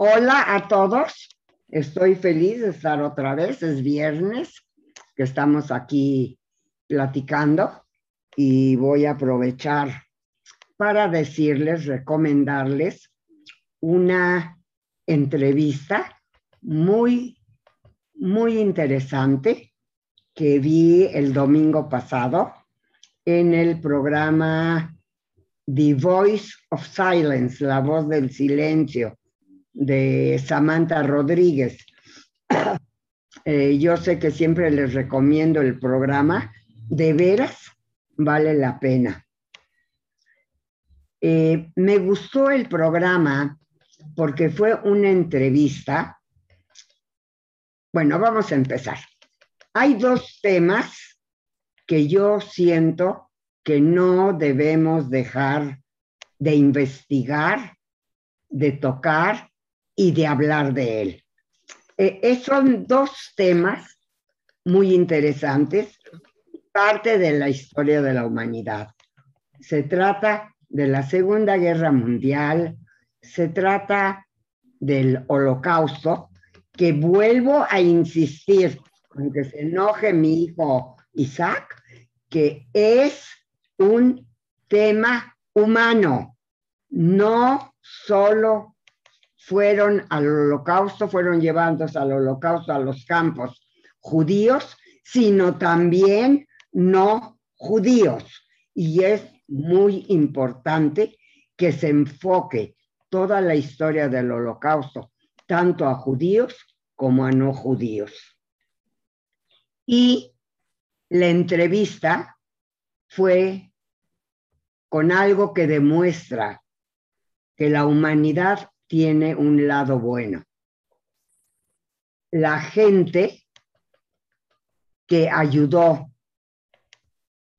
Hola a todos. Estoy feliz de estar otra vez. Es viernes que estamos aquí platicando y voy a aprovechar para decirles, recomendarles una entrevista muy, muy interesante que vi el domingo pasado en el programa The Voice of Silence, la voz del silencio, de Samantha Rodríguez. Eh, yo sé que siempre les recomiendo el programa, de veras vale la pena. Eh, me gustó el programa porque fue una entrevista. Bueno, vamos a empezar. Hay dos temas que yo siento que no debemos dejar de investigar, de tocar y de hablar de él. Eh, son dos temas muy interesantes, parte de la historia de la humanidad. Se trata de la Segunda Guerra Mundial, se trata del holocausto, que vuelvo a insistir, aunque se enoje mi hijo Isaac, que es un tema humano, no solo fueron al holocausto, fueron llevados al holocausto a los campos judíos, sino también no judíos. Y es muy importante que se enfoque toda la historia del holocausto, tanto a judíos como a no judíos. Y la entrevista fue con algo que demuestra que la humanidad tiene un lado bueno. La gente que ayudó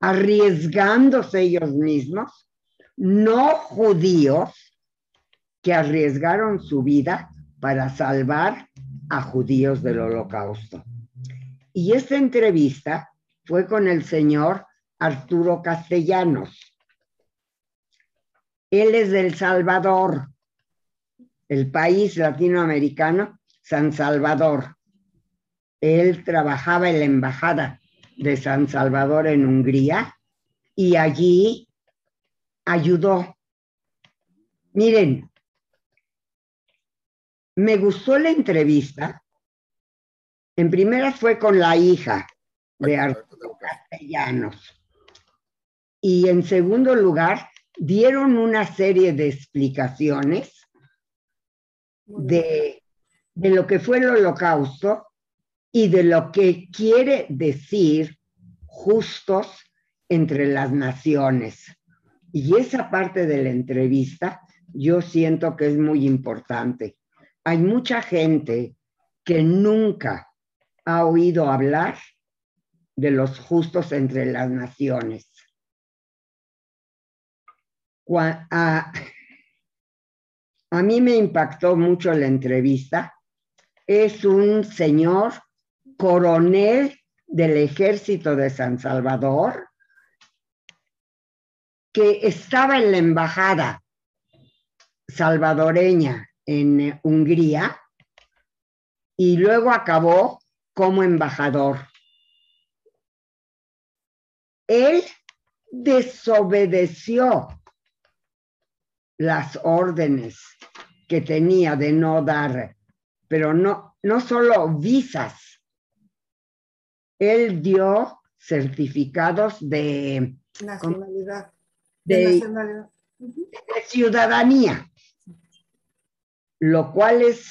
arriesgándose ellos mismos, no judíos que arriesgaron su vida para salvar a judíos del holocausto. Y esta entrevista fue con el señor Arturo Castellanos. Él es del Salvador, el país latinoamericano, San Salvador. Él trabajaba en la embajada de San Salvador en Hungría y allí ayudó. Miren, me gustó la entrevista. En primera fue con la hija de Arturo Castellanos. Y en segundo lugar, dieron una serie de explicaciones de, de lo que fue el holocausto y de lo que quiere decir justos entre las naciones. Y esa parte de la entrevista yo siento que es muy importante. Hay mucha gente que nunca ha oído hablar de los justos entre las naciones. A, a mí me impactó mucho la entrevista. Es un señor coronel del ejército de San Salvador, que estaba en la embajada salvadoreña en Hungría y luego acabó como embajador. Él desobedeció las órdenes que tenía de no dar, pero no, no solo visas, él dio certificados de nacionalidad. De, ciudadanía, lo cual es,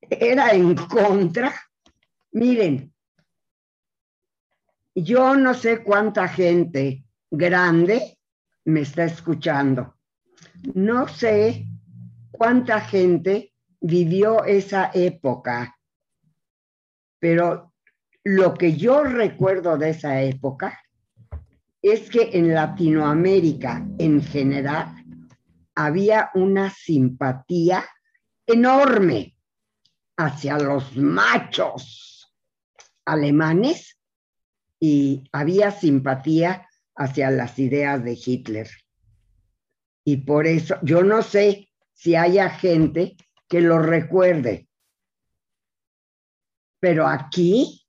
era en contra. Miren, yo no sé cuánta gente grande me está escuchando. No sé cuánta gente vivió esa época, pero lo que yo recuerdo de esa época es que en Latinoamérica en general había una simpatía enorme hacia los machos alemanes y había simpatía hacia las ideas de Hitler. Y por eso yo no sé si haya gente que lo recuerde. Pero aquí,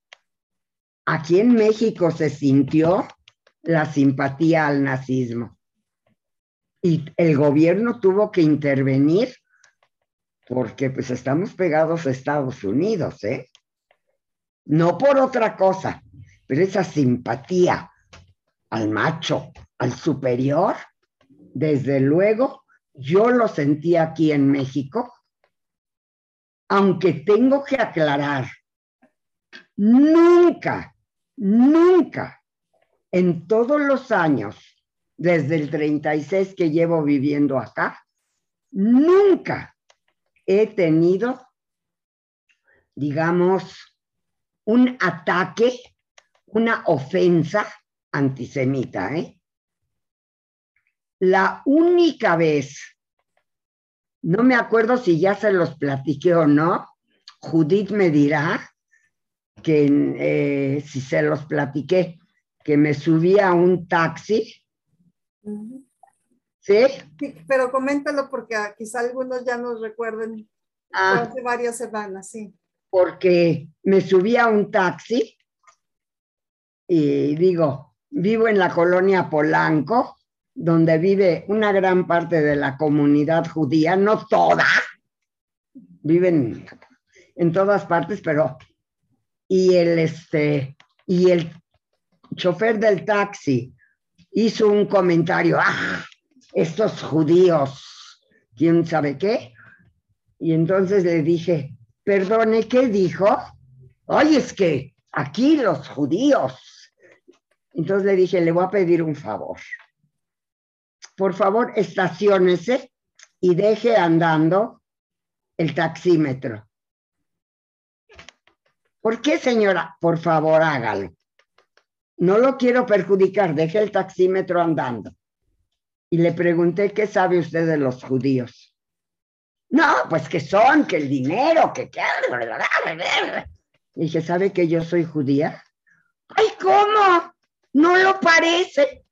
aquí en México se sintió la simpatía al nazismo. Y el gobierno tuvo que intervenir porque pues estamos pegados a Estados Unidos, ¿eh? No por otra cosa, pero esa simpatía al macho, al superior, desde luego, yo lo sentí aquí en México, aunque tengo que aclarar, nunca, nunca, en todos los años, desde el 36 que llevo viviendo acá, nunca he tenido, digamos, un ataque, una ofensa antisemita. ¿eh? La única vez, no me acuerdo si ya se los platiqué o no, Judith me dirá que eh, si se los platiqué, que me subí a un taxi. ¿Sí? Pero coméntalo porque quizá algunos ya nos recuerden ah. hace varias semanas, sí. Porque me subí a un taxi y digo, vivo en la colonia Polanco, donde vive una gran parte de la comunidad judía, no toda, viven en todas partes, pero y el este y el chofer del taxi hizo un comentario, ah, estos judíos, quién sabe qué. Y entonces le dije, perdone, ¿qué dijo? Oye, es que aquí los judíos entonces le dije, le voy a pedir un favor. Por favor, estaciónese y deje andando el taxímetro. ¿Por qué, señora? Por favor, hágalo. No lo quiero perjudicar, deje el taxímetro andando. Y le pregunté, ¿qué sabe usted de los judíos? No, pues que son, que el dinero, que qué. Dije, ¿sabe que yo soy judía? ¡Ay, cómo! No lo parece.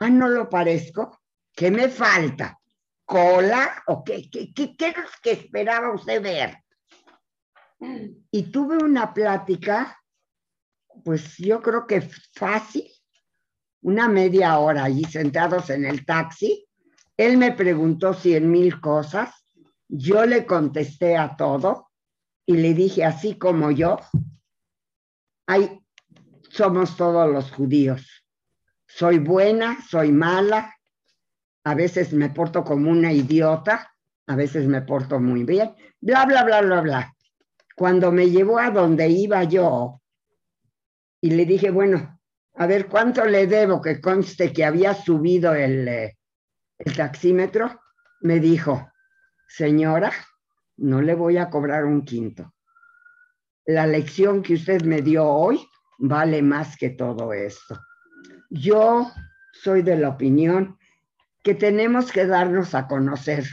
Ah, no lo parezco. ¿Qué me falta? ¿Cola? ¿O qué, qué, qué, qué es que esperaba usted ver? Y tuve una plática, pues yo creo que fácil, una media hora allí sentados en el taxi. Él me preguntó cien mil cosas, yo le contesté a todo y le dije, así como yo, hay somos todos los judíos. Soy buena, soy mala, a veces me porto como una idiota, a veces me porto muy bien, bla, bla, bla, bla, bla. Cuando me llevó a donde iba yo y le dije, bueno, a ver, ¿cuánto le debo que conste que había subido el, eh, taxímetro? Me dijo, señora, no le voy a cobrar un quinto. La lección que usted me dio hoy vale más que todo esto. Yo soy de la opinión que tenemos que darnos a conocer,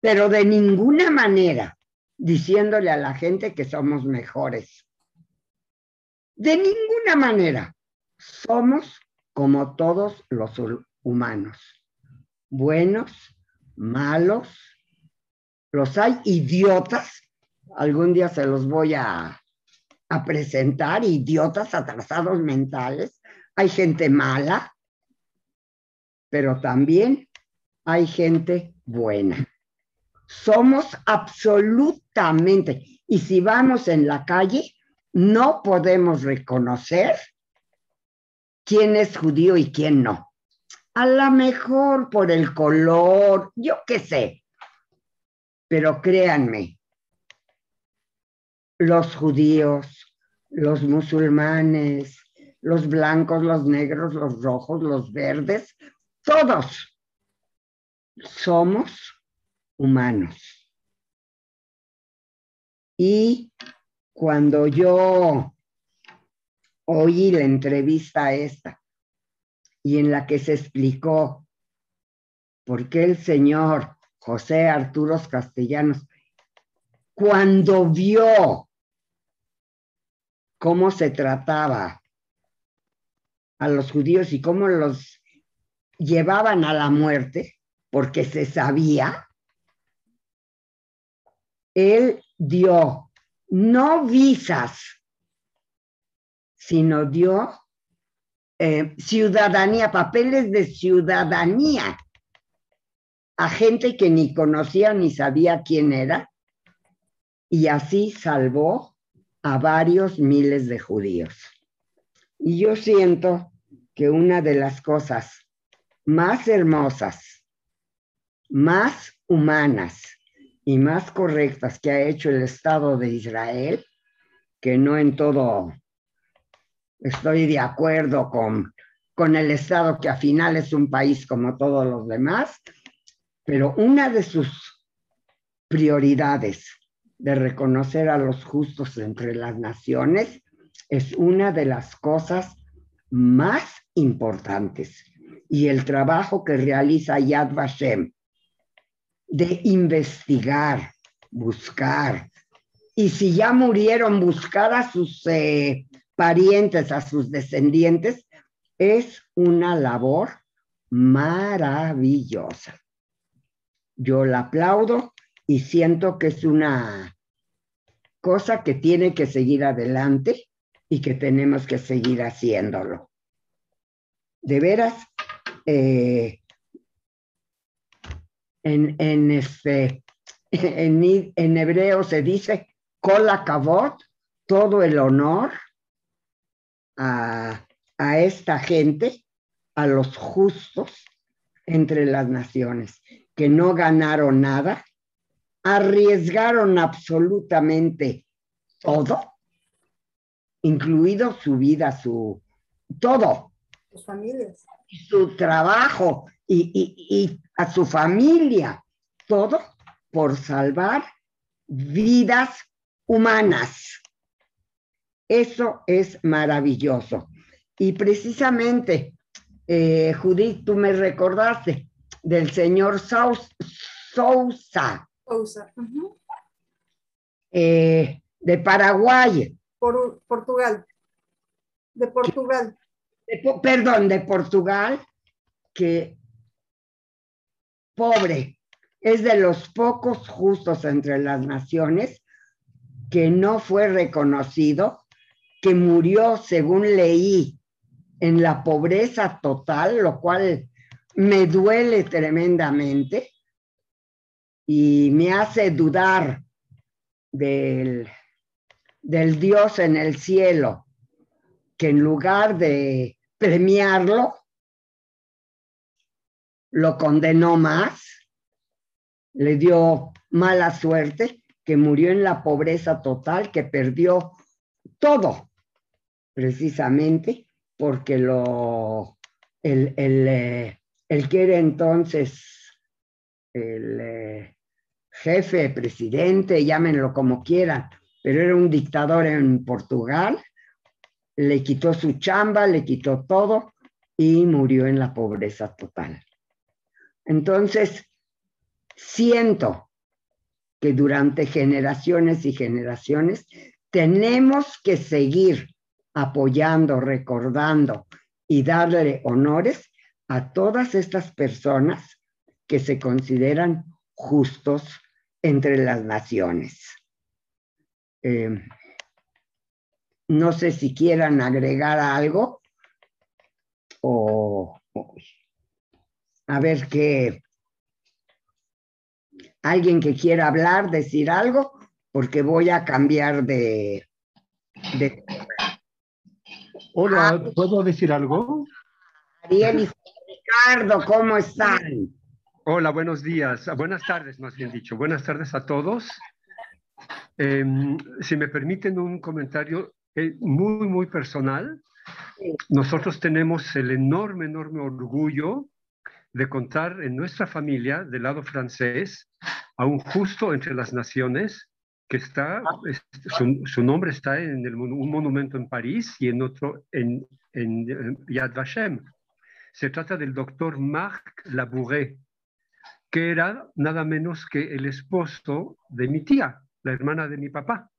pero de ninguna manera diciéndole a la gente que somos mejores. De ninguna manera. Somos como todos los humanos. Buenos, malos, los hay idiotas. Algún día se los voy a, presentar idiotas atrasados mentales, hay gente mala, pero también hay gente buena. Somos absolutamente, y si vamos en la calle, no podemos reconocer quién es judío y quién no. A lo mejor por el color, yo qué sé. Pero créanme, los judíos, los musulmanes, los blancos, los negros, los rojos, los verdes, todos somos humanos. Y cuando yo oí la entrevista esta y en la que se explicó por qué el señor José Arturo Castellanos, cuando vio cómo se trataba a los judíos y cómo los llevaban a la muerte, porque se sabía, él dio no visas, sino dio eh, ciudadanía, papeles de ciudadanía a gente que ni conocía ni sabía quién era, y así salvó a varios miles de judíos. Y yo siento que una de las cosas más hermosas, más humanas y más correctas que ha hecho el Estado de Israel, que no en todo estoy de acuerdo con, con el Estado, que al final es un país como todos los demás, pero una de sus prioridades de reconocer a los justos entre las naciones es una de las cosas más importantes. Y el trabajo que realiza Yad Vashem de investigar, buscar, y si ya murieron, buscar a sus eh, parientes, a sus descendientes, es una labor maravillosa. Yo la aplaudo y siento que es una cosa que tiene que seguir adelante y que tenemos que seguir haciéndolo. De veras, eh, en, este, en, hebreo se dice, Kol todo el honor a, esta gente, a los justos entre las naciones, que no ganaron nada, arriesgaron absolutamente todo, incluido su vida, su todo. Sus familias. Su trabajo y a su familia, todo por salvar vidas humanas. Eso es maravilloso. Y precisamente, eh, Judith, tú me recordaste del señor Sousa. Sousa. Eh, de Paraguay. Por, Portugal. De Portugal. Perdón, de Portugal, que pobre, es de los pocos justos entre las naciones que no fue reconocido que murió, según leí, en la pobreza total, lo cual me duele tremendamente y me hace dudar del, del Dios en el cielo, que en lugar de premiarlo, lo condenó más, le dio mala suerte, que murió en la pobreza total, que perdió todo, precisamente porque lo, el, el, eh, que era entonces el eh, jefe, presidente, llámenlo como quieran, pero era un dictador en Portugal, le quitó su chamba, le quitó todo y murió en la pobreza total. Entonces, siento que durante generaciones y generaciones tenemos que seguir apoyando, recordando y darle honores a todas estas personas que se consideran justos entre las naciones. Eh, no sé si quieran agregar algo o, a ver qué. Alguien que quiera hablar, decir algo porque voy a cambiar de... Hola, ah, ¿puedo decir algo? Ariel y Ricardo, ¿cómo están? Hola, buenos días. Buenas tardes, más bien dicho. Buenas tardes a todos. Em, si me permiten un comentario eh, muy, muy personal. Nosotros tenemos el enorme, enorme orgullo de contar en nuestra familia, del lado francés, a un justo entre las naciones que está, su, nombre está en un monumento en París y en otro en, en, Yad Vashem. Se trata del doctor Marc Labouré, que era nada menos que el esposo de mi tía, la hermana de mi papá.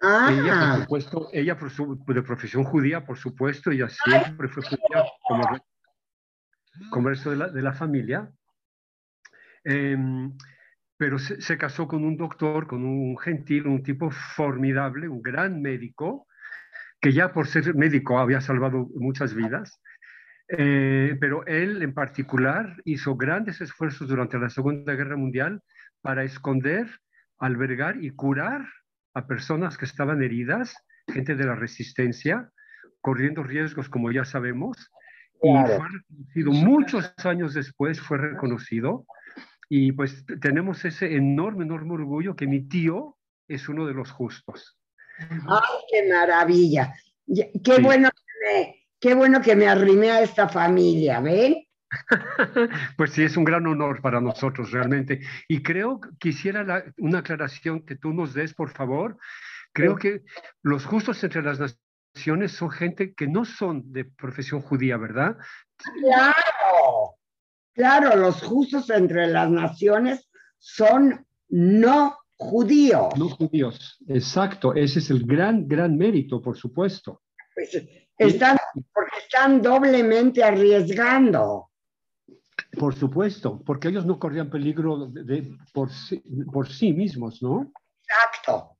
Ah. Ella, por supuesto, ella por su, de profesión judía, por supuesto, ella siempre fue judía como, como el resto de la, de la familia. Eh, pero se, casó con un doctor, con un gentil, un tipo formidable, un gran médico, que ya por ser médico había salvado muchas vidas, eh, pero él en particular hizo grandes esfuerzos durante la Segunda Guerra Mundial para esconder, albergar y curar a personas que estaban heridas, gente de la resistencia, corriendo riesgos como ya sabemos, y fue reconocido muchos años después, fue reconocido y pues tenemos ese enorme, enorme orgullo que mi tío es uno de los justos. ¡Ay, qué maravilla! Qué, bueno, que me, qué bueno que me arrimé a esta familia, ¿ven? pues sí, es un gran honor para nosotros realmente. Y creo que quisiera una aclaración que tú nos des, por favor. Creo que los justos entre las naciones son gente que no son de profesión judía, ¿verdad? Claro, Claro, los justos entre las naciones son no judíos. No judíos, exacto. Ese es el gran, gran mérito, por supuesto. Pues están, porque están doblemente arriesgando. Por supuesto, porque ellos no corrían peligro de, por, sí, por, sí, mismos, ¿no? Exacto.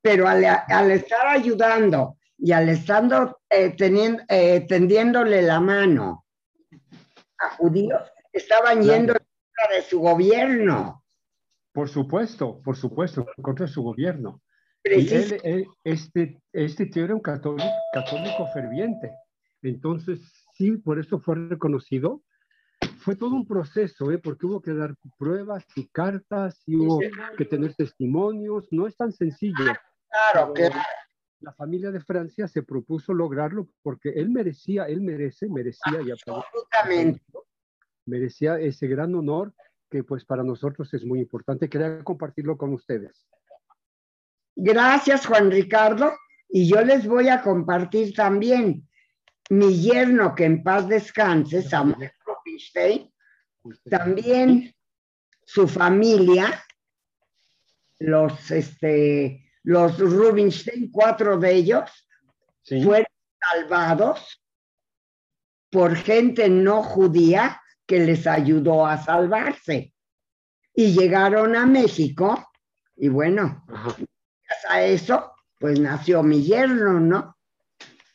Pero al, estar ayudando y al estar eh, teniendo, eh, tendiéndole la mano a judíos, estaban yendo en contra de su gobierno. Por supuesto, por supuesto, en contra de su gobierno. Y él, este, este tío era un católico, católico ferviente. Entonces, sí, por eso fue reconocido. Fue todo un proceso, ¿eh? porque hubo que dar pruebas y cartas y hubo que tener testimonios. No es tan sencillo. Claro, que la familia de Francia se propuso lograrlo porque él merecía, él merece, merecía y absolutamente merecía ese gran honor que pues para nosotros es muy importante. Quería compartirlo con ustedes. Gracias, Juan Ricardo. Y yo les voy a compartir también mi yerno, que en paz descanse, Samuel Rubinstein, también su familia, los, este, los Rubinstein, cuatro de ellos, fueron salvados por gente no judía que les ayudó a salvarse. Y llegaron a México y bueno, gracias a eso, pues nació mi yerno, ¿no?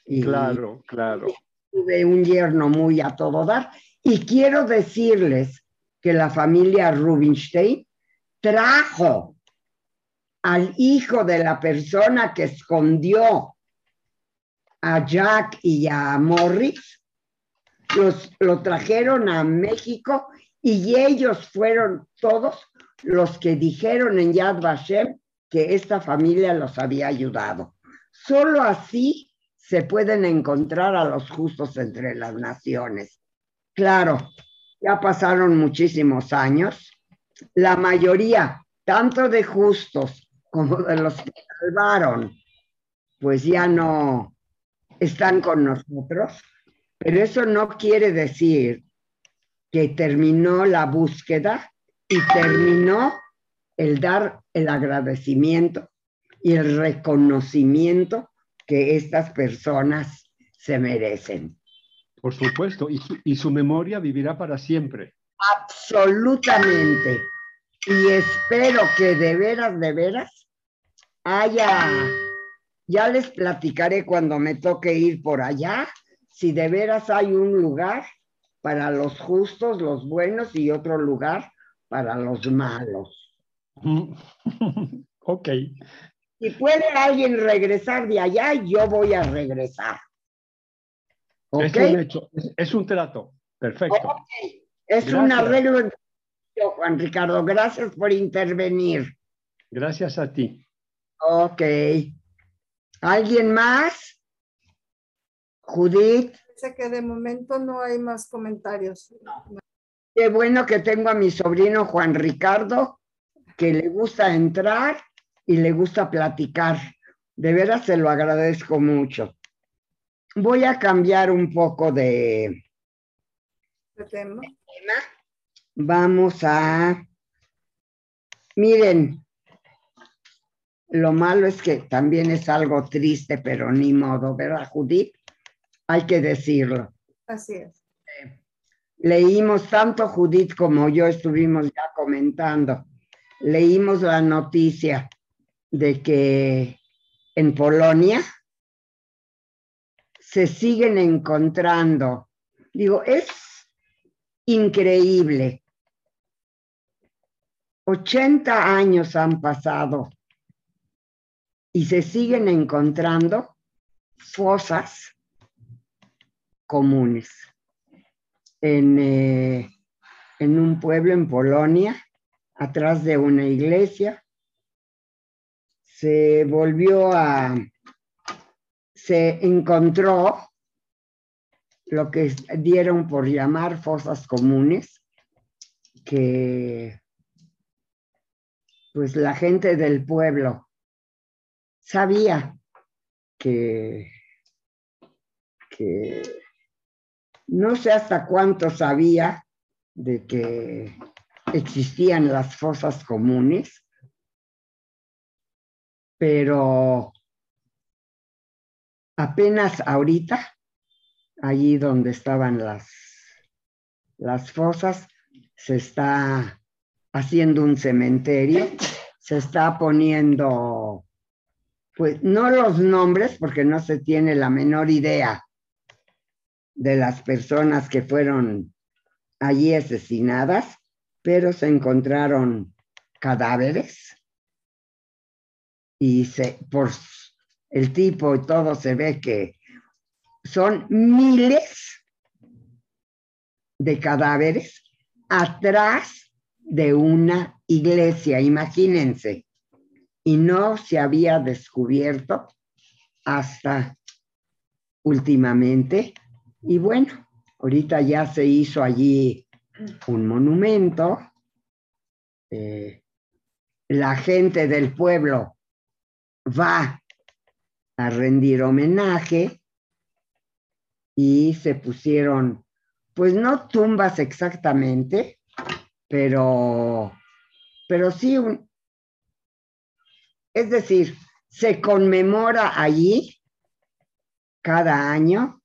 Y claro, claro. Tuve un yerno muy a todo dar. Y quiero decirles que la familia Rubinstein trajo al hijo de la persona que escondió a Jack y a Morris los, lo trajeron a México y ellos fueron todos los que dijeron en Yad Vashem que esta familia los había ayudado. Solo así se pueden encontrar a los justos entre las naciones. Claro, ya pasaron muchísimos años. La mayoría, tanto de justos como de los que salvaron, pues ya no están con nosotros pero eso no quiere decir que terminó la búsqueda y terminó el dar el agradecimiento y el reconocimiento que estas personas se merecen. Por supuesto, y su, y su memoria vivirá para siempre. Absolutamente. Y espero que de veras, de veras, haya, ya les platicaré cuando me toque ir por allá, si de veras hay un lugar para los justos, los buenos y otro lugar para los malos. ok. Si puede alguien regresar de allá, yo voy a regresar. Es un hecho, es, un trato. Perfecto. Es un arreglo. Juan Ricardo, gracias por intervenir. Gracias a ti. Ok. ¿Alguien más? Judith. Sé que de momento no hay más comentarios. Qué bueno que tengo a mi sobrino Juan Ricardo, que le gusta entrar y le gusta platicar. De veras se lo agradezco mucho. Voy a cambiar un poco de, tema. Vamos a, miren, lo malo es que también es algo triste, pero ni modo, ¿verdad, Judith? hay que decirlo. Así es. Leímos tanto Judith como yo estuvimos ya comentando leímos la noticia de que en Polonia se siguen encontrando. Digo, es increíble. 80 años han pasado y se siguen encontrando fosas comunes. En, eh, en un pueblo en Polonia, atrás de una iglesia, se volvió a, se encontró lo que dieron por llamar fosas comunes, que pues la gente del pueblo sabía que, que no sé hasta cuánto sabía de que existían las fosas comunes, pero apenas ahorita, allí donde estaban las, las fosas, se está haciendo un cementerio, se está poniendo, pues no los nombres, porque no se tiene la menor idea de las personas que fueron allí asesinadas, pero se encontraron cadáveres y se, por el tipo y todo se ve que son miles de cadáveres atrás de una iglesia, imagínense. Y no se había descubierto hasta últimamente. Y bueno, ahorita ya se hizo allí un monumento. Eh, la gente del pueblo va a rendir homenaje y se pusieron, pues no tumbas exactamente, pero, pero sí, un, es decir, se conmemora allí cada año,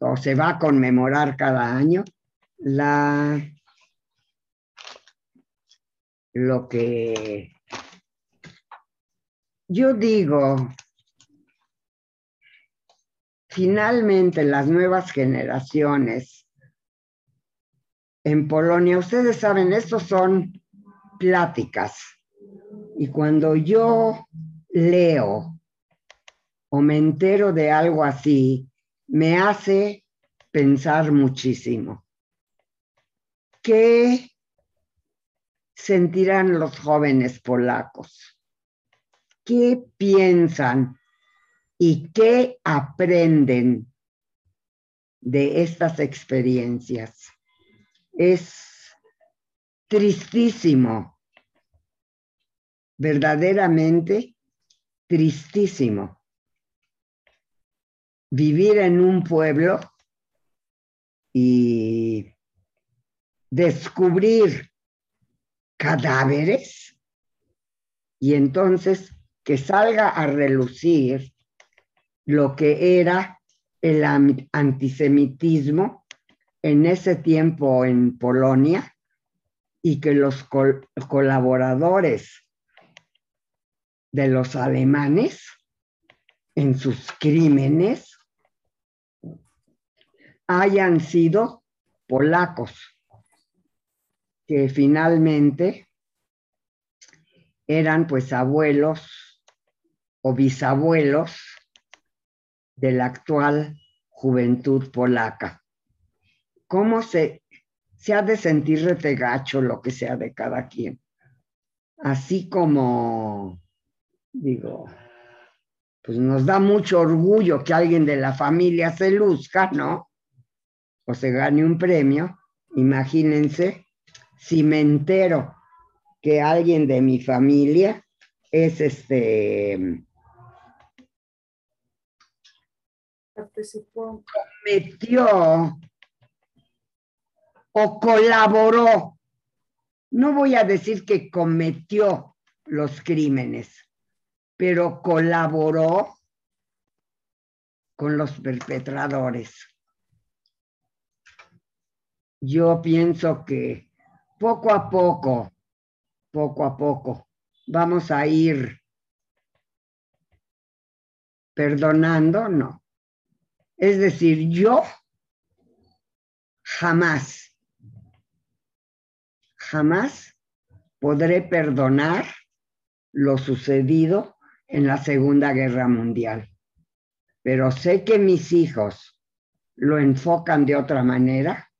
o se va a conmemorar cada año, la, lo que yo digo, finalmente las nuevas generaciones en Polonia, ustedes saben, estos son pláticas. Y cuando yo leo o me entero de algo así, me hace pensar muchísimo. ¿Qué sentirán los jóvenes polacos? qué piensan y qué aprenden de estas experiencias. Es tristísimo, verdaderamente tristísimo vivir en un pueblo y descubrir cadáveres y entonces que salga a relucir lo que era el antisemitismo en ese tiempo en Polonia y que los colaboradores de los alemanes en sus crímenes hayan sido polacos, que finalmente eran pues abuelos o bisabuelos de la actual juventud polaca. ¿Cómo se, se ha de sentir retegacho lo que sea de cada quien? Así como, digo, pues nos da mucho orgullo que alguien de la familia se luzca, ¿no? O se gane un premio. Imagínense si me entero que alguien de mi familia es este Cometió o colaboró. No voy a decir que cometió los crímenes, pero colaboró con los perpetradores. Yo pienso que poco a poco, poco a poco. Vamos a ir perdonando, no. Es decir, yo jamás, jamás podré perdonar lo sucedido en la Segunda Guerra Mundial. Pero sé que mis hijos lo enfocan de otra manera.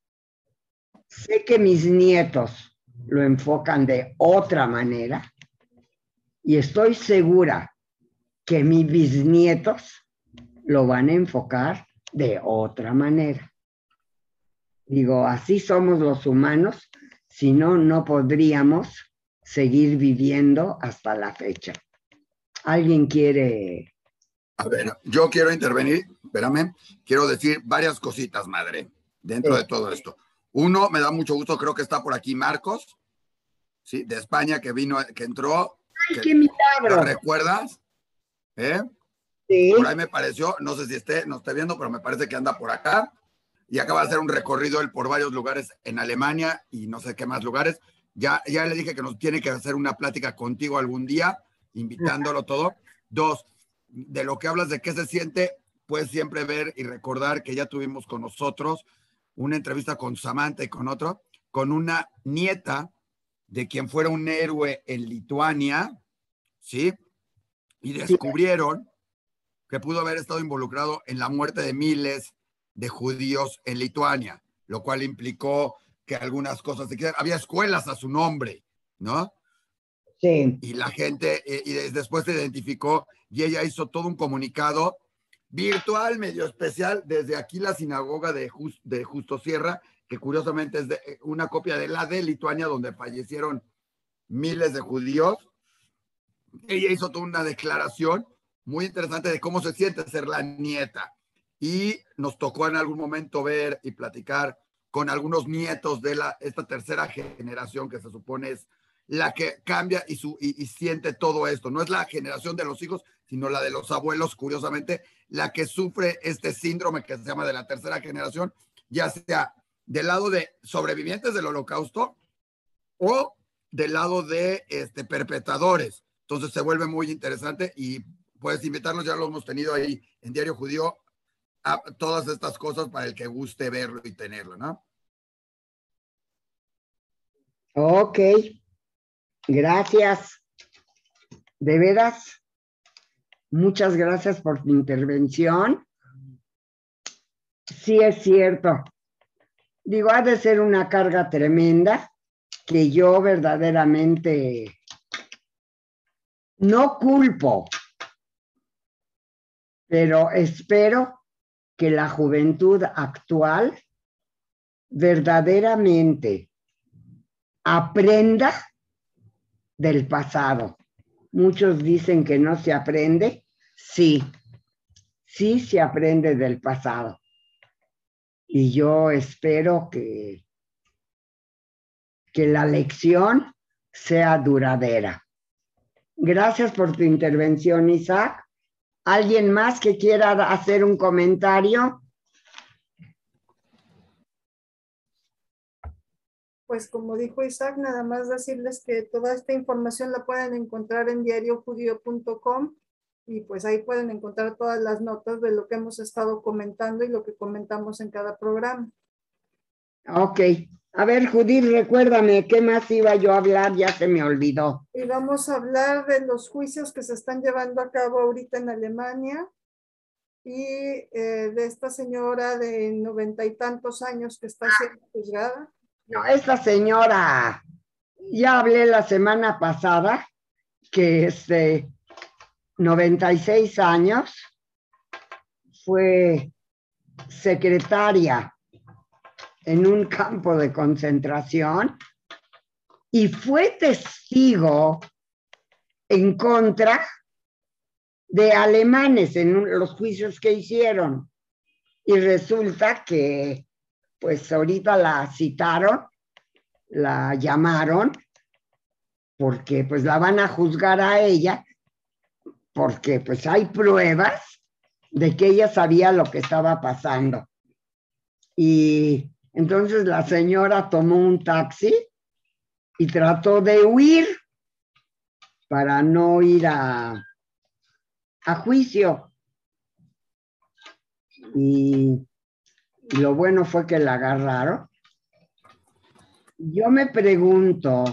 Sé que mis nietos lo enfocan de otra manera. Y estoy segura que mis bisnietos lo van a enfocar de otra manera. Digo, así somos los humanos, si no, no podríamos seguir viviendo hasta la fecha. ¿Alguien quiere? A ver, yo quiero intervenir, espérame, quiero decir varias cositas, madre, dentro de todo esto. Uno, me da mucho gusto, creo que está por aquí Marcos, ¿sí? De España, que vino, que entró. ¡Ay, qué milagro! ¿Lo recuerdas? ¿Eh? Sí. Por ahí me pareció, no sé si esté, no esté viendo, pero me parece que anda por acá y acaba de hacer un recorrido él por varios lugares en Alemania y no sé qué más lugares. Ya, ya le dije que nos tiene que hacer una plática contigo algún día, invitándolo todo. Dos, de lo que hablas de qué se siente, puedes siempre ver y recordar que ya tuvimos con nosotros una entrevista con Samantha y con otro, con una nieta de quien fuera un héroe en Lituania, ¿sí? Y descubrieron que pudo haber estado involucrado en la muerte de miles de judíos en Lituania, lo cual implicó que algunas cosas. Había escuelas a su nombre, ¿no? Sí. Y la gente, eh, y después se identificó y ella hizo todo un comunicado virtual, medio especial, desde aquí la sinagoga de, de Justo Sierra, que curiosamente es de, eh, una copia de la de Lituania, donde fallecieron miles de judíos. Ella hizo toda una declaración muy interesante de cómo se siente ser la nieta y nos tocó en algún momento ver y platicar con algunos nietos de la, esta tercera generación que se supone es la que cambia y, su, y, siente todo esto. No es la generación de los hijos, sino la de los abuelos, curiosamente, la que sufre este síndrome que se llama de la tercera generación, ya sea del lado de sobrevivientes del holocausto o del lado de este, perpetradores. Entonces se vuelve muy interesante y puedes invitarlos, ya lo hemos tenido ahí en Diario Judío, todas estas cosas para el que guste verlo y tenerlo, ¿no? Ok, gracias. De veras, muchas gracias por tu intervención. Sí es cierto. Digo, ha de ser una carga tremenda que yo verdaderamente no culpo, pero espero que la juventud actual verdaderamente aprenda del pasado. Muchos dicen que no se aprende. Sí, sí se aprende del pasado. Y yo espero que, que la lección sea duradera. Gracias por tu intervención, Isaac. ¿Alguien más que quiera hacer un comentario? Pues como dijo Isaac, nada más decirles que toda esta información la pueden encontrar en diariojudío.com y pues ahí pueden encontrar todas las notas de lo que hemos estado comentando y lo que comentamos en cada programa. Ok, a ver, Judith, recuérdame, ¿qué más iba yo a hablar? Ya se me olvidó. Y vamos a hablar de los juicios que se están llevando a cabo ahorita en Alemania y eh, de esta señora de noventa y tantos años que está siendo juzgada. No, esta señora, ya hablé la semana pasada que es de 96 años, fue secretaria en un campo de concentración y fue testigo en contra de alemanes en los juicios que hicieron. Y resulta que, pues ahorita la citaron, la llamaron, porque pues la van a juzgar a ella, porque pues hay pruebas de que ella sabía lo que estaba pasando. Y entonces la señora tomó un taxi y trató de huir para no ir a, a juicio. Y, y lo bueno fue que la agarraron. Yo me pregunto,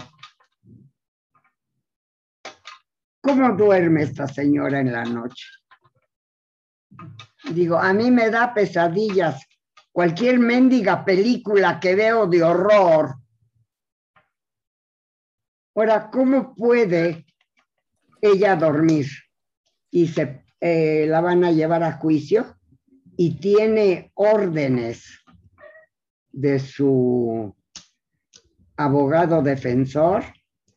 ¿cómo duerme esta señora en la noche? Digo, a mí me da pesadillas cualquier mendiga película que veo de horror. Ahora, ¿cómo puede ella dormir? Y se eh, la van a llevar a juicio y tiene órdenes de su abogado defensor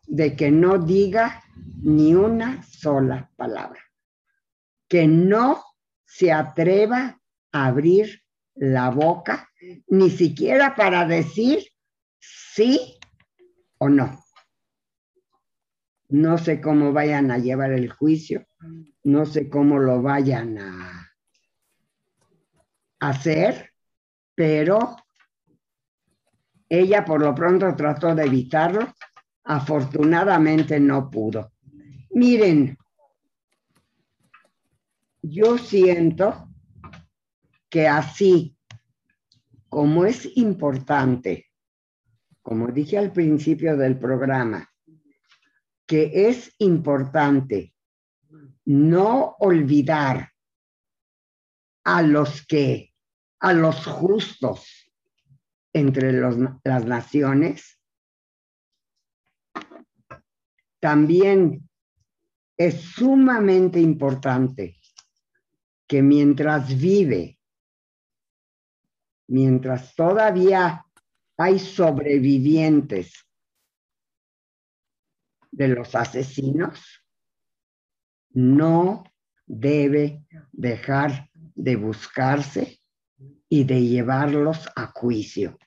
de que no diga ni una sola palabra, que no se atreva a abrir la boca, ni siquiera para decir sí o no. No sé cómo vayan a llevar el juicio, no sé cómo lo vayan a hacer, pero ella por lo pronto trató de evitarlo, afortunadamente no pudo. Miren, yo siento que así como es importante, como dije al principio del programa, que es importante no olvidar a los que, a los justos entre las naciones, también es sumamente importante que mientras vive, mientras todavía hay sobrevivientes de los asesinos, no debe dejar de buscarse y de llevarlos a juicio.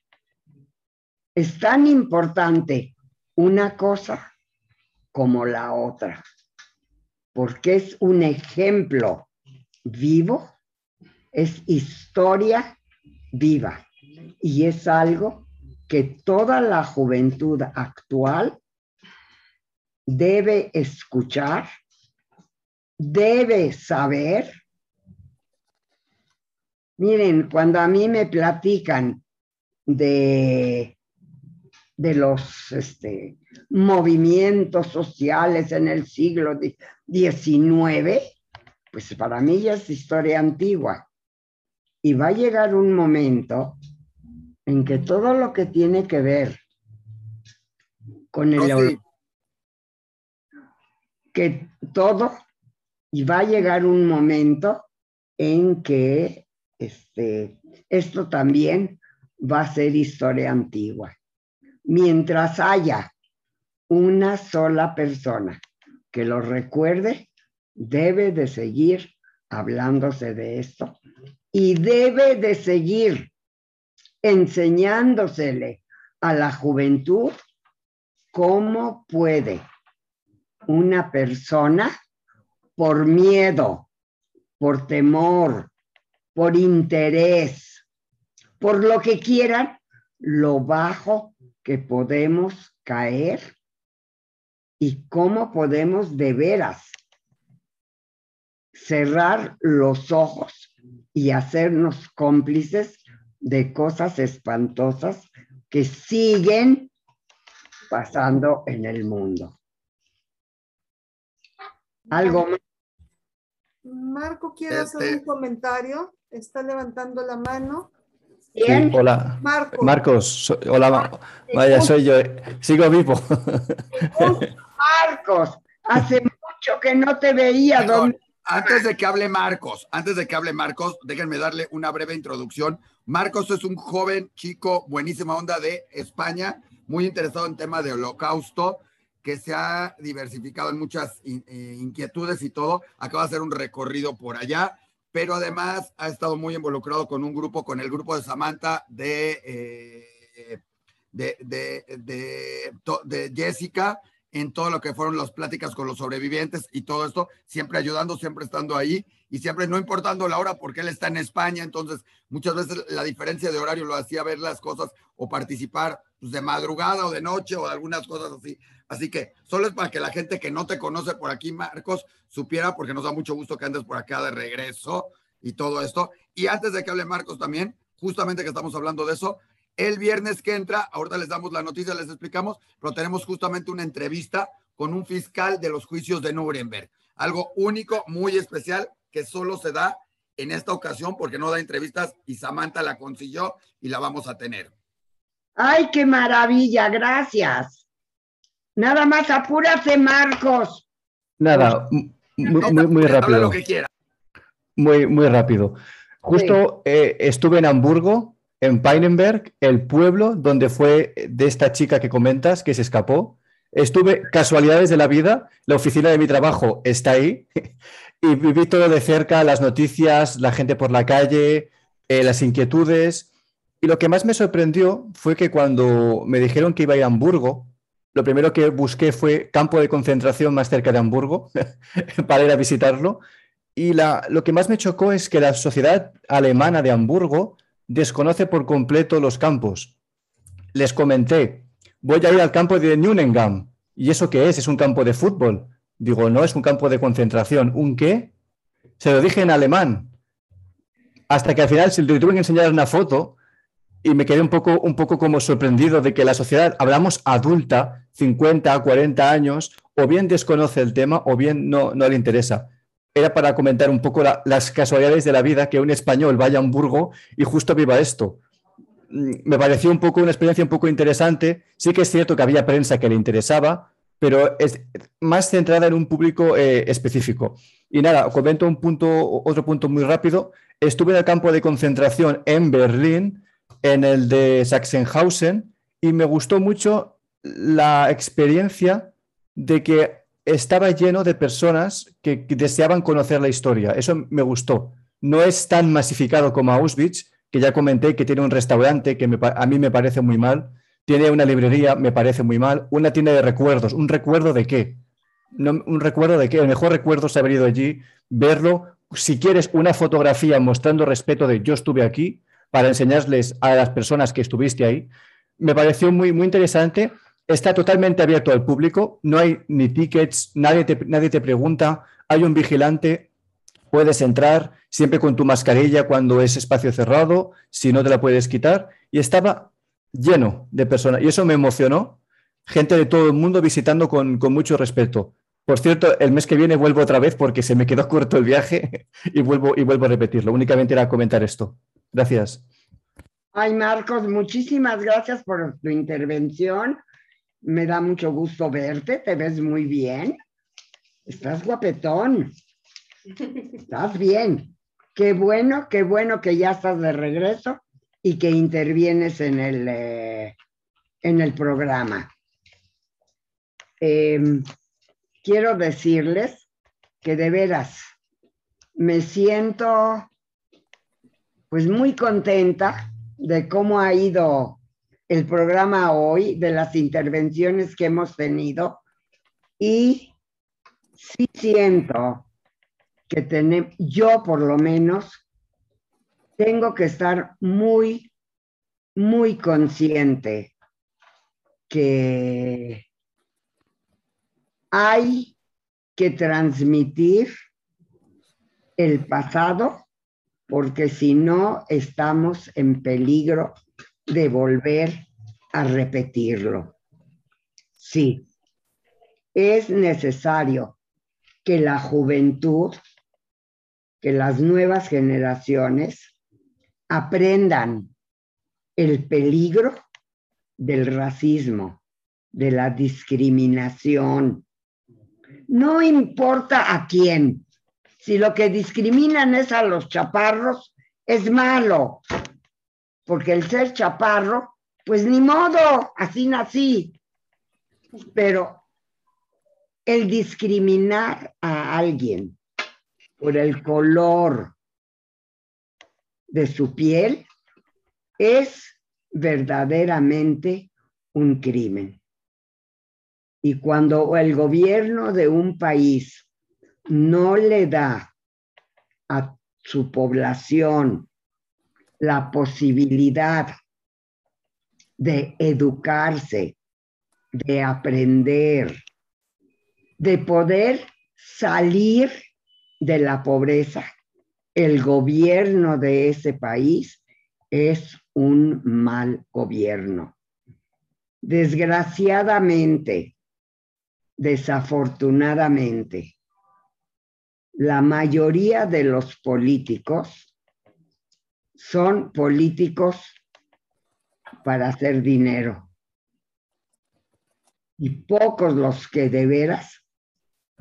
Es tan importante una cosa como la otra, porque es un ejemplo vivo, es historia viva y es algo que toda la juventud actual debe escuchar, debe saber. Miren, cuando a mí me platican de, de los este, movimientos sociales en el siglo XIX, pues para mí ya es historia antigua. Y va a llegar un momento en que todo lo que tiene que ver con el... Que todo, y va a llegar un momento en que este, esto también va a ser historia antigua. Mientras haya una sola persona que lo recuerde, debe de seguir hablándose de esto y debe de seguir enseñándosele a la juventud cómo puede. Una persona por miedo, por temor, por interés, por lo que quieran, lo bajo que podemos caer y cómo podemos de veras cerrar los ojos y hacernos cómplices de cosas espantosas que siguen pasando en el mundo. ¿Algo más? Marco quiere hacer Este- un comentario. Está levantando la mano. Sí, Bien. hola. Marco. Marcos, hola. Vaya, soy yo. eh, Sigo vivo. Marcos, hace mucho que no te veía. Perdón, ¿dónde- Antes de que hable Marcos, antes de que hable Marcos, déjenme darle una breve introducción. Marcos es un joven chico, buenísima onda de España, muy interesado en temas de holocausto, que se ha diversificado en muchas in- eh, inquietudes y todo. Acaba de hacer un recorrido por allá, pero además ha estado muy involucrado con un grupo, con el grupo de Samantha de, eh, de, de, de, de Jessica, en todo lo que fueron las pláticas con los sobrevivientes y todo esto, siempre ayudando, siempre estando ahí y siempre no importando la hora porque él está en España, entonces muchas veces la diferencia de horario lo hacía ver las cosas o participar pues, de madrugada o de noche o de algunas cosas así. Así que solo es para que la gente que no te conoce por aquí, Marcos, supiera, porque nos da mucho gusto que andes por acá de regreso y todo esto. Y antes de que hable Marcos también, justamente que estamos hablando de eso, el viernes que entra, ahorita les damos la noticia, les explicamos, pero tenemos justamente una entrevista con un fiscal de los juicios de Nuremberg. Algo único, muy especial, que solo se da en esta ocasión porque no da entrevistas y Samantha la consiguió y la vamos a tener. ¡Ay, qué maravilla! Gracias. Nada más apúrate, Marcos. Nada, muy, muy, rápido. Lo que quiera. Muy, muy rápido. Justo eh, estuve en Hamburgo, en Peinenberg, el pueblo donde fue de esta chica que comentas, que se escapó. Estuve, casualidades de la vida, la oficina de mi trabajo está ahí y viví todo de cerca, las noticias, la gente por la calle, eh, las inquietudes. Y lo que más me sorprendió fue que cuando me dijeron que iba a Hamburgo, lo primero que busqué fue campo de concentración más cerca de Hamburgo para ir a visitarlo. Y lo que más me chocó es que la sociedad alemana de Hamburgo desconoce por completo los campos. Les comenté, voy a ir al campo de Nunengam. ¿Y eso qué es? Es un campo de fútbol. Digo, no, es un campo de concentración. ¿Un qué? Se lo dije en alemán. Hasta que al final se le tuve que enseñar una foto y me quedé un poco, un poco como sorprendido de que la sociedad, hablamos adulta, 50, 40 años, o bien desconoce el tema o bien no, no le interesa. Era para comentar un poco las casualidades de la vida que un español vaya a Hamburgo y justo viva esto. Mm, me pareció un poco una experiencia un poco interesante. Sí que es cierto que había prensa que le interesaba, pero es más centrada en un público eh, específico. Y nada, comento un punto, otro punto muy rápido. Estuve en el campo de concentración en Berlín, en el de Sachsenhausen, y me gustó mucho la experiencia de que estaba lleno de personas que, deseaban conocer la historia. Eso me gustó. No es tan masificado como Auschwitz, que ya comenté que tiene un restaurante que a mí me parece muy mal, tiene una librería, me parece muy mal. Una tienda de recuerdos. ¿Un recuerdo de qué? un recuerdo de qué. El mejor recuerdo es haber ido allí, verlo. Si quieres una fotografía mostrando respeto de yo estuve aquí, para enseñarles a las personas que estuviste ahí, me pareció muy, muy interesante. Está totalmente abierto al público, no hay ni tickets, nadie te, nadie te pregunta, hay un vigilante, puedes entrar siempre con tu mascarilla cuando es espacio cerrado, si no te la puedes quitar. Y estaba lleno de personas. Y eso me emocionó. Gente de todo el mundo visitando con, mucho respeto. Por cierto, el mes que viene vuelvo otra vez porque se me quedó corto el viaje y vuelvo, y vuelvo a repetirlo. Únicamente era comentar esto. Gracias. Ay, Marcos, muchísimas gracias por tu intervención. Me da mucho gusto verte, te ves muy bien. Estás guapetón. Estás bien. Qué bueno, qué bueno que ya estás de regreso y que intervienes en el, eh, en el programa. Em, quiero decirles que de veras me siento pues muy contenta de cómo ha ido el programa hoy, de las intervenciones que hemos tenido y sí siento que tenemos, yo por lo menos, tengo que estar muy, muy consciente que hay que transmitir el pasado porque si no estamos en peligro de volver a repetirlo. Sí, es necesario que la juventud, que las nuevas generaciones aprendan el peligro del racismo, de la discriminación. No importa a quién, si lo que discriminan es a los chaparros, es malo, porque el ser chaparro, pues ni modo, así nací. Pero el discriminar a alguien por el color, de su piel es verdaderamente un crimen. Y cuando el gobierno de un país no le da a su población la posibilidad de educarse de aprender, de poder salir de la pobreza, el gobierno de ese país es un mal gobierno. Desgraciadamente, desafortunadamente, la mayoría de los políticos son políticos para hacer dinero. Y pocos los que de veras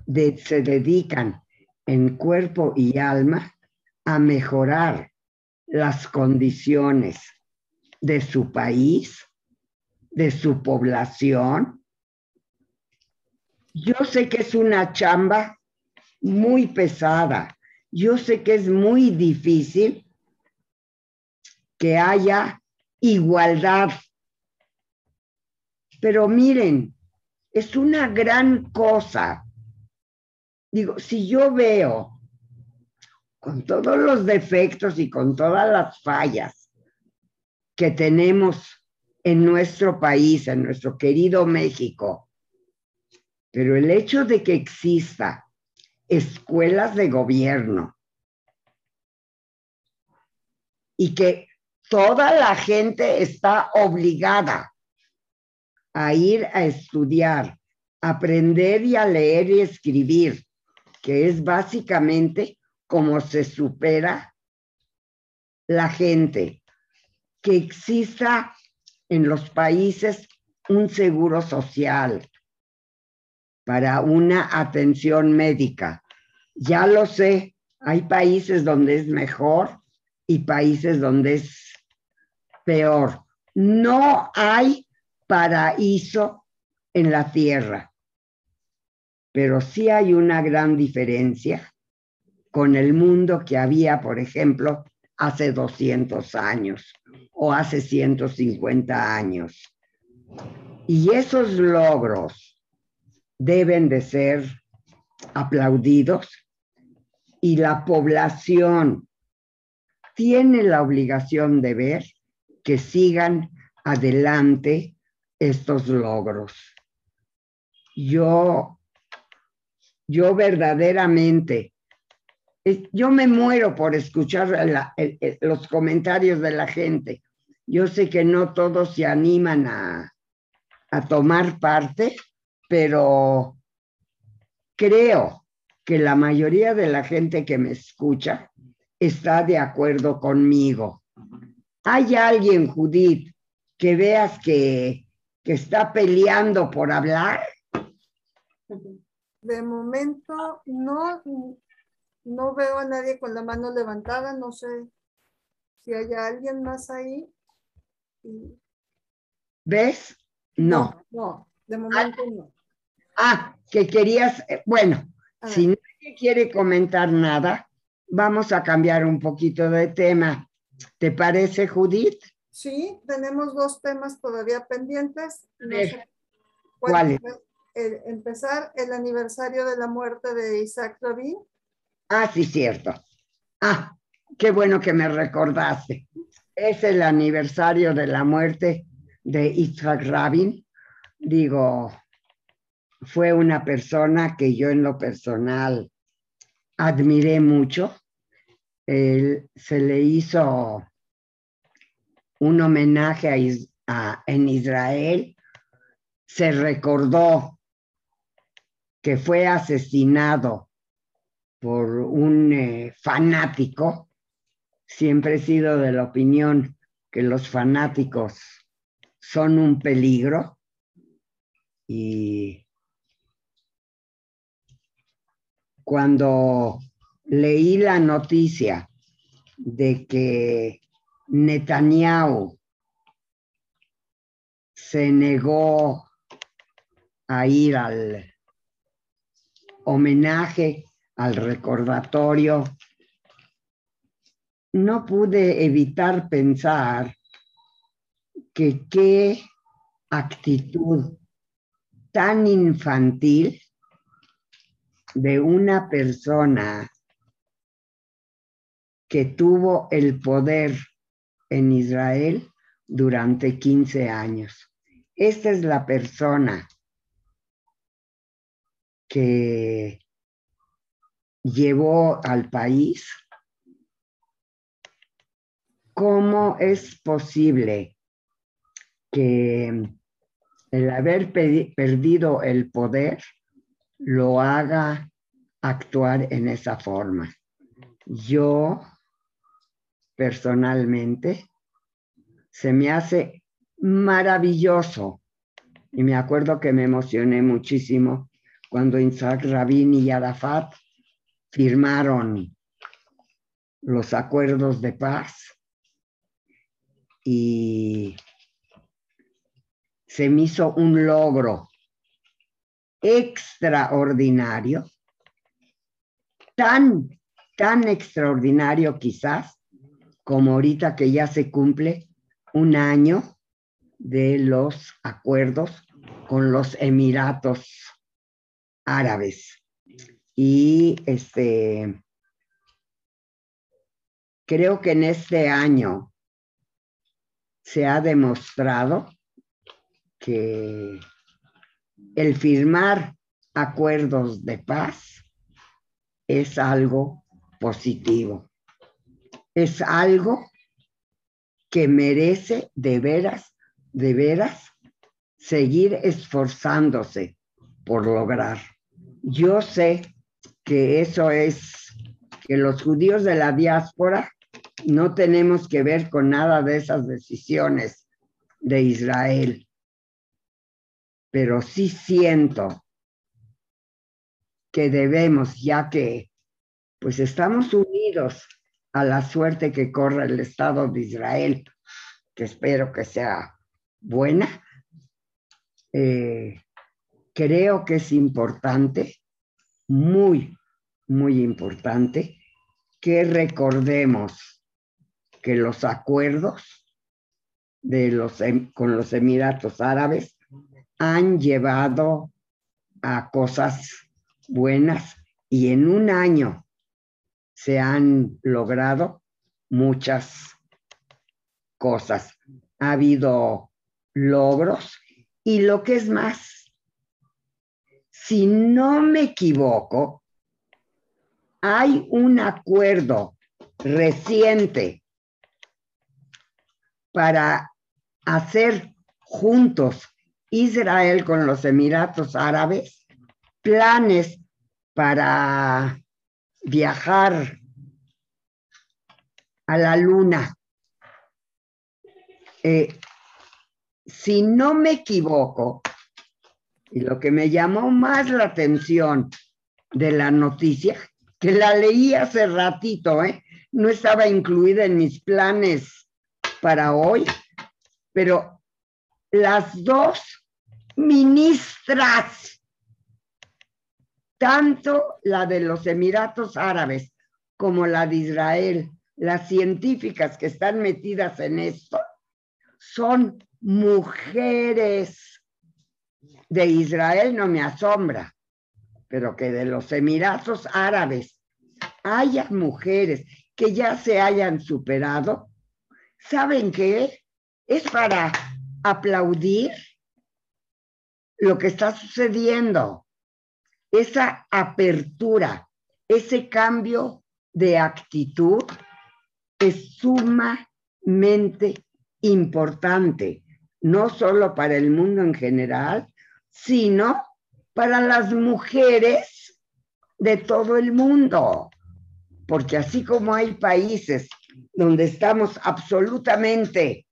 se dedican en cuerpo y alma a mejorar las condiciones de su país, de su población. Yo sé que es una chamba muy pesada. Yo sé que es muy difícil que haya igualdad. Pero miren, es una gran cosa. Digo, si yo veo con todos los defectos y con todas las fallas que tenemos en nuestro país, en nuestro querido México. Pero el hecho de que exista escuelas de gobierno y que toda la gente está obligada a ir a estudiar, aprender y a leer y escribir, que es básicamente cómo se supera la gente, que exista en los países un seguro social para una atención médica. Ya lo sé, hay países donde es mejor y países donde es peor. No hay paraíso en la tierra, pero sí hay una gran diferencia con el mundo que había, por ejemplo, hace 200 años o hace 150 años. Y esos logros deben de ser aplaudidos y la población tiene la obligación de ver que sigan adelante estos logros. Yo, yo verdaderamente yo me muero por escuchar los comentarios de la gente. Yo sé que no todos se animan a, a tomar parte, pero creo que la mayoría de la gente que me escucha está de acuerdo conmigo. ¿Hay alguien, Judith, que veas que, que está peleando por hablar? De momento, no, no veo a nadie con la mano levantada, no sé si hay alguien más ahí. ¿Ves? No. No, de momento no. Ah, que querías, eh, bueno, si nadie quiere comentar nada, vamos a cambiar un poquito de tema. ¿Te parece, Judith? Sí, tenemos dos temas todavía pendientes. ¿Cuáles? empezar el aniversario de la muerte de Isaac Rabin Ah, sí, cierto. Ah, qué bueno que me recordaste. Es el aniversario de la muerte de Isaac Rabin. Digo, fue una persona que yo en lo personal admiré mucho. Se le hizo un homenaje a, en Israel. Se recordó que fue asesinado por un eh, fanático, siempre he sido de la opinión que los fanáticos son un peligro y cuando leí la noticia de que Netanyahu se negó a ir al homenaje al recordatorio, no pude evitar pensar que qué actitud tan infantil de una persona que tuvo el poder en Israel durante 15 años. esta es la persona que llevó al país, ¿cómo es posible que el haber perdido el poder lo haga actuar en esa forma? Yo, personalmente, se me hace maravilloso. Y me acuerdo que me emocioné muchísimo cuando Isaac Rabin y Arafat firmaron los acuerdos de paz y se me hizo un logro extraordinario, tan, tan extraordinario quizás como ahorita que ya se cumple un año de los acuerdos con los Emiratos Árabes. Y este, creo que en este año se ha demostrado que el firmar acuerdos de paz es algo positivo, es algo que merece de veras, de veras, seguir esforzándose por lograr. Yo sé que eso es, que los judíos de la diáspora no tenemos que ver con nada de esas decisiones de Israel, pero sí siento que debemos, ya que pues estamos unidos a la suerte que corre el Estado de Israel, que espero que sea buena, eh, creo que es importante, muy, muy importante, que recordemos que los acuerdos de los, em, con los Emiratos Árabes han llevado a cosas buenas y en un año se han logrado muchas cosas. Ha habido logros y lo que es más, si no me equivoco, hay un acuerdo reciente para hacer juntos Israel con los Emiratos Árabes planes para viajar a la luna. Eh, si no me equivoco, y lo que me llamó más la atención de la noticia, que la leí hace ratito, ¿eh? no estaba incluida en mis planes para hoy, pero las dos ministras, tanto la de los Emiratos Árabes como la de Israel, las científicas que están metidas en esto, son mujeres de Israel no me asombra, pero que de los Emiratos Árabes haya mujeres que ya se hayan superado, ¿saben qué? Es para aplaudir lo que está sucediendo, esa apertura, ese cambio de actitud es sumamente importante no solo para el mundo en general, sino para las mujeres de todo el mundo. Porque así como hay países donde estamos absolutamente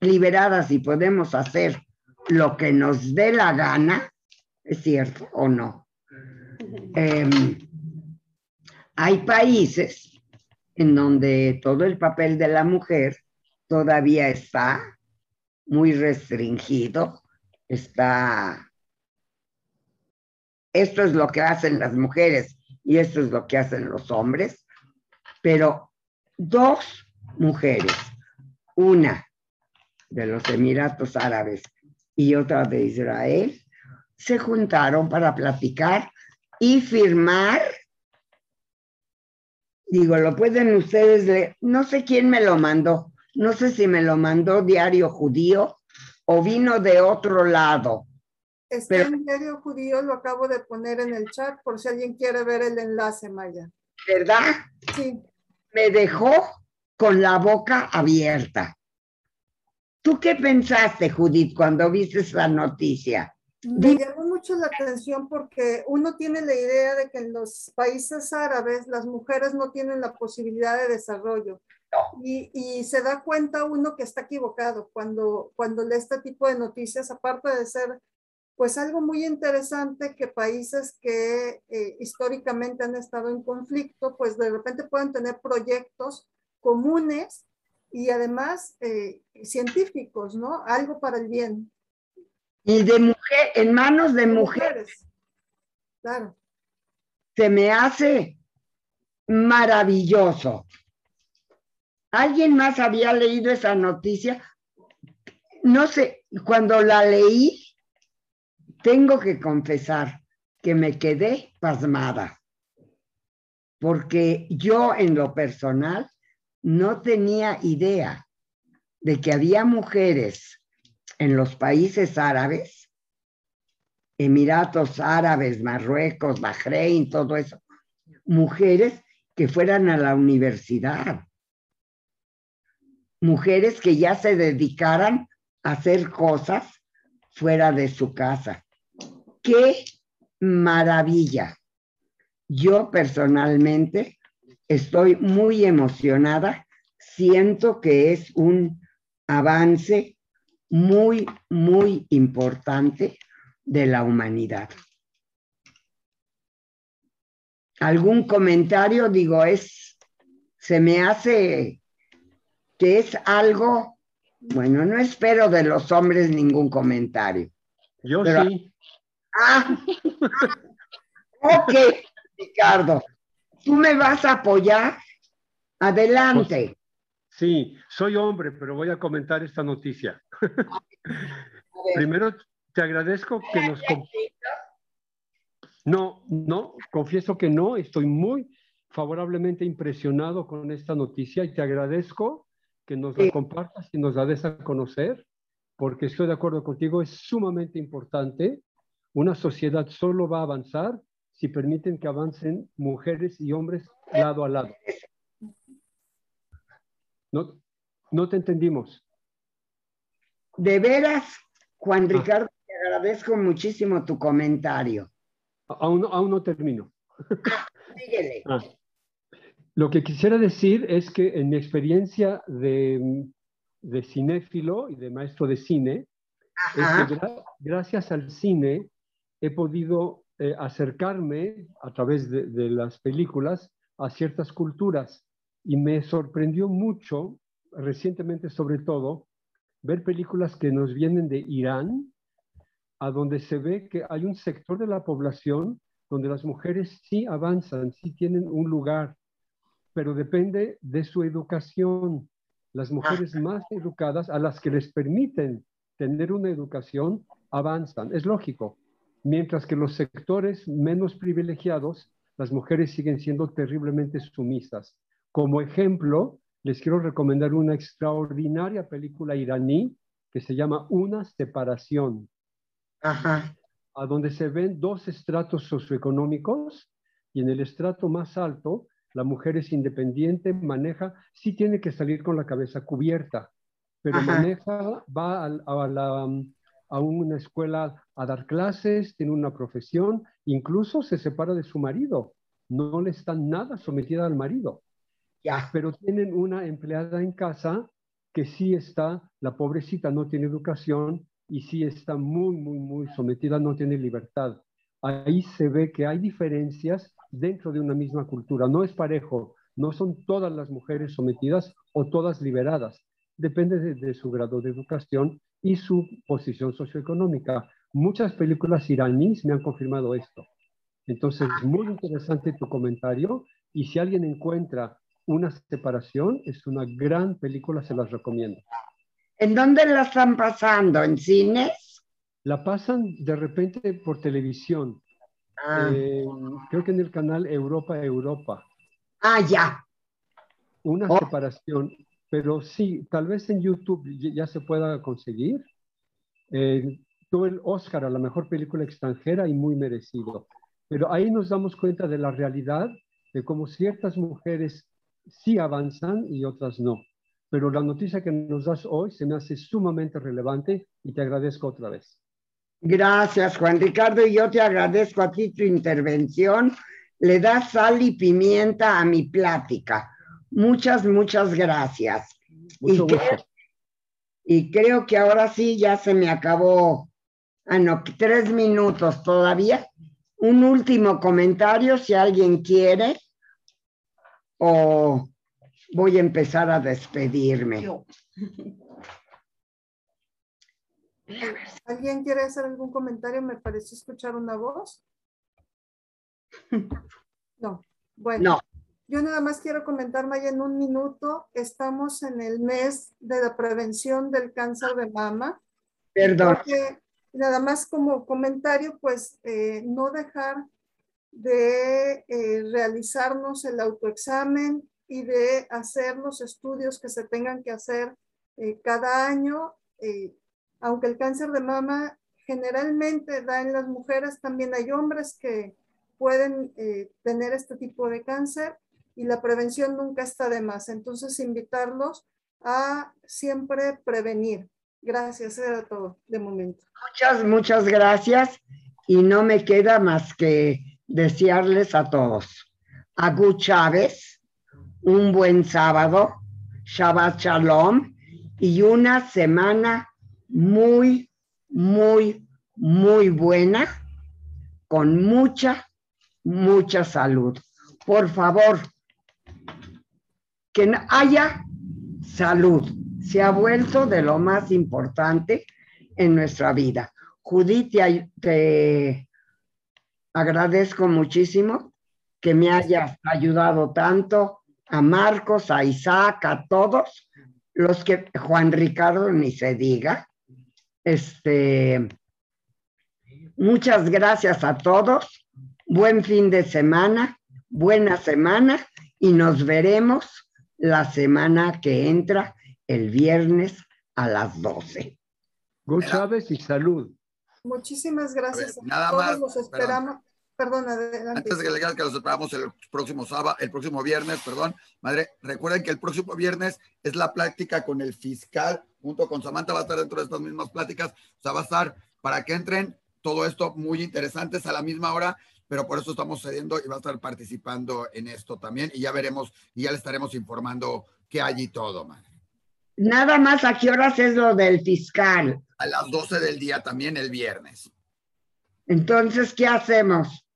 liberadas y podemos hacer lo que nos dé la gana, ¿es cierto o no? Em, hay países en donde todo el papel de la mujer todavía está muy restringido, está... Esto es lo que hacen las mujeres y esto es lo que hacen los hombres, pero dos mujeres, una de los Emiratos Árabes y otra de Israel, se juntaron para platicar y firmar. Digo, lo pueden ustedes leer. No sé quién me lo mandó, no sé si me lo mandó Diario Judío o vino de otro lado? Está Pero- en Diario Judío, lo acabo de poner en el chat por si alguien quiere ver el enlace, Maya. ¿Verdad? Sí, Me dejó con la boca abierta. ¿Tú qué pensaste, Judith, cuando viste esa noticia? me llamó mucho la atención porque uno tiene la idea de que en los países árabes las mujeres no tienen la posibilidad de desarrollo. Y, y se da cuenta uno que está equivocado cuando, cuando lee este tipo de noticias, aparte de ser pues algo muy interesante que países que eh, históricamente han estado en conflicto, pues de repente pueden tener proyectos comunes y además eh, científicos, ¿no? Algo para el bien. Y de mujer, en manos de mujeres, Claro. se me hace maravilloso. ¿Alguien más había leído esa noticia? No sé, cuando la leí, tengo que confesar que me quedé pasmada, porque yo en lo personal no tenía idea de que había mujeres en los países árabes, Emiratos Árabes, Marruecos, Bahrein, todo eso, mujeres que fueran a la universidad, mujeres que ya se dedicaran a hacer cosas fuera de su casa. ¡Qué maravilla! Yo personalmente estoy muy emocionada, siento que es un avance muy, muy importante de la humanidad. ¿Algún comentario? Digo, es, se me hace que es algo, bueno, no espero de los hombres ningún comentario. Yo Pero- sí. Ah, ok, Ricardo, tú me vas a apoyar. Adelante. Sí, soy hombre, pero voy a comentar esta noticia. Primero, te agradezco que nos... No, no, confieso que no, estoy muy favorablemente impresionado con esta noticia y te agradezco que nos la compartas y nos la des a conocer, porque estoy de acuerdo contigo, es sumamente importante. Una sociedad solo va a avanzar si permiten que avancen mujeres y hombres lado a lado. No, no te entendimos. De veras, Juan Ah. Ricardo, te agradezco muchísimo tu comentario. Aún, no- aún no termino. Síguele. Ah. Lo que quisiera decir es que en mi experiencia de, de cinéfilo y de maestro de cine, es Ajá. que gra- gracias al cine he podido eh, acercarme a través de, de las películas a ciertas culturas y me sorprendió mucho, recientemente sobre todo, ver películas que nos vienen de Irán, a donde se ve que hay un sector de la población donde las mujeres sí avanzan, sí tienen un lugar, pero depende de su educación. Las mujeres más educadas, a las que les permiten tener una educación, avanzan. Es lógico. Mientras que los sectores menos privilegiados, las mujeres siguen siendo terriblemente sumisas. Como ejemplo, les quiero recomendar una extraordinaria película iraní que se llama Una separación Ajá. a donde se ven dos estratos socioeconómicos y en el estrato más alto la mujer es independiente, maneja, sí tiene que salir con la cabeza cubierta, pero Ajá. maneja, va a, la, a una escuela a dar clases, tiene una profesión, incluso se separa de su marido, no le está nada sometida al marido Ya. pero tienen una empleada en casa que sí está, la pobrecita no tiene educación y sí está muy, muy, muy sometida, no tiene libertad. Ahí se ve que hay diferencias dentro de una misma cultura, no es parejo, no son todas las mujeres sometidas o todas liberadas, depende de, de su grado de educación y su posición socioeconómica. Muchas películas iraníes me han confirmado esto. Entonces, muy interesante tu comentario y si alguien encuentra una separación, es una gran película, se las recomiendo. ¿En dónde la están pasando? ¿En cines? La pasan de repente por televisión, Ah, eh, creo que en el canal Europa Europa, Ah, ya. una Oh. separación, pero sí, tal vez en YouTube ya se pueda conseguir Eh, tuvo el Oscar a la mejor película extranjera y muy merecido. Pero ahí nos damos cuenta de la realidad de cómo ciertas mujeres sí avanzan y otras no. Pero la noticia que nos das hoy se me hace sumamente relevante y te agradezco otra vez. Gracias, Juan Ricardo, y yo te agradezco a ti tu intervención. Le das sal y pimienta a mi plática. Muchas, muchas gracias. y, creo, y creo que ahora sí ya se me acabó. Ah, no, tres minutos todavía. Un último comentario, si alguien quiere, o voy a empezar a despedirme. ¿Alguien quiere hacer algún comentario? Me parece escuchar una voz. No. Bueno. Yo nada más quiero comentar, Maya, en un minuto. Estamos en el mes de la prevención del cáncer de mama. Perdón. nada más como comentario, pues eh, no dejar de eh, realizarnos el autoexamen y de hacer los estudios que se tengan que hacer eh, cada año aunque el cáncer de mama generalmente da en las mujeres, también hay hombres que pueden eh, tener este tipo de cáncer y la prevención nunca está de más. Entonces, invitarlos a siempre prevenir. Gracias, era todo de momento. Muchas, muchas gracias. Y no me queda más que desearles a todos. Agu Chávez, un buen sábado, Shabbat Shalom y una semana muy, muy, muy buena, con mucha, mucha salud. Por favor, que haya salud. Se ha vuelto de lo más importante en nuestra vida. Judith, te, te agradezco muchísimo que me hayas ayudado tanto, a Marcos, a Isaac, a todos los que Juan Ricardo ni se diga, este, muchas gracias a todos. Buen fin de semana, buena semana y nos veremos la semana que entra el viernes a las 12. Good Chávez y salud. Muchísimas gracias. nada más. Los esperamos. Perdón, Antes de que le digas que los esperamos el próximo sábado, el próximo viernes, perdón, madre, recuerden que el próximo viernes es la práctica con el fiscal, junto con Samantha va a estar dentro de estas mismas pláticas, o sea, va a estar para que entren todo esto muy interesantes a la misma hora, pero por eso estamos cediendo y va a estar participando en esto también y ya veremos y ya le estaremos informando qué hay y todo, madre. Nada más, ¿a qué horas es lo del fiscal? A las 12 del día también el viernes. Entonces, ¿qué hacemos?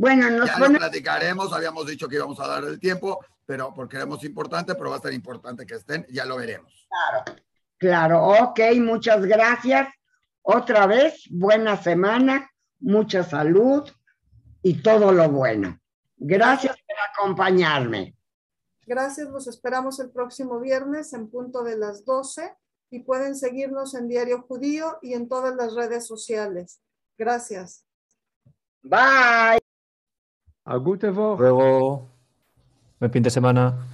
Bueno, nos ya lo platicaremos, habíamos dicho que íbamos a dar el tiempo, pero porque éramos importante, pero va a ser importante que estén, ya lo veremos. Claro, claro, ok, muchas gracias. Otra vez, buena semana, mucha salud y todo lo bueno. Gracias por acompañarme. Gracias, los esperamos el próximo viernes en punto de las 12 y pueden seguirnos en Diario Judío y en todas las redes sociales. Gracias. Bye. A gute Woche. Luego, buen fin de semana.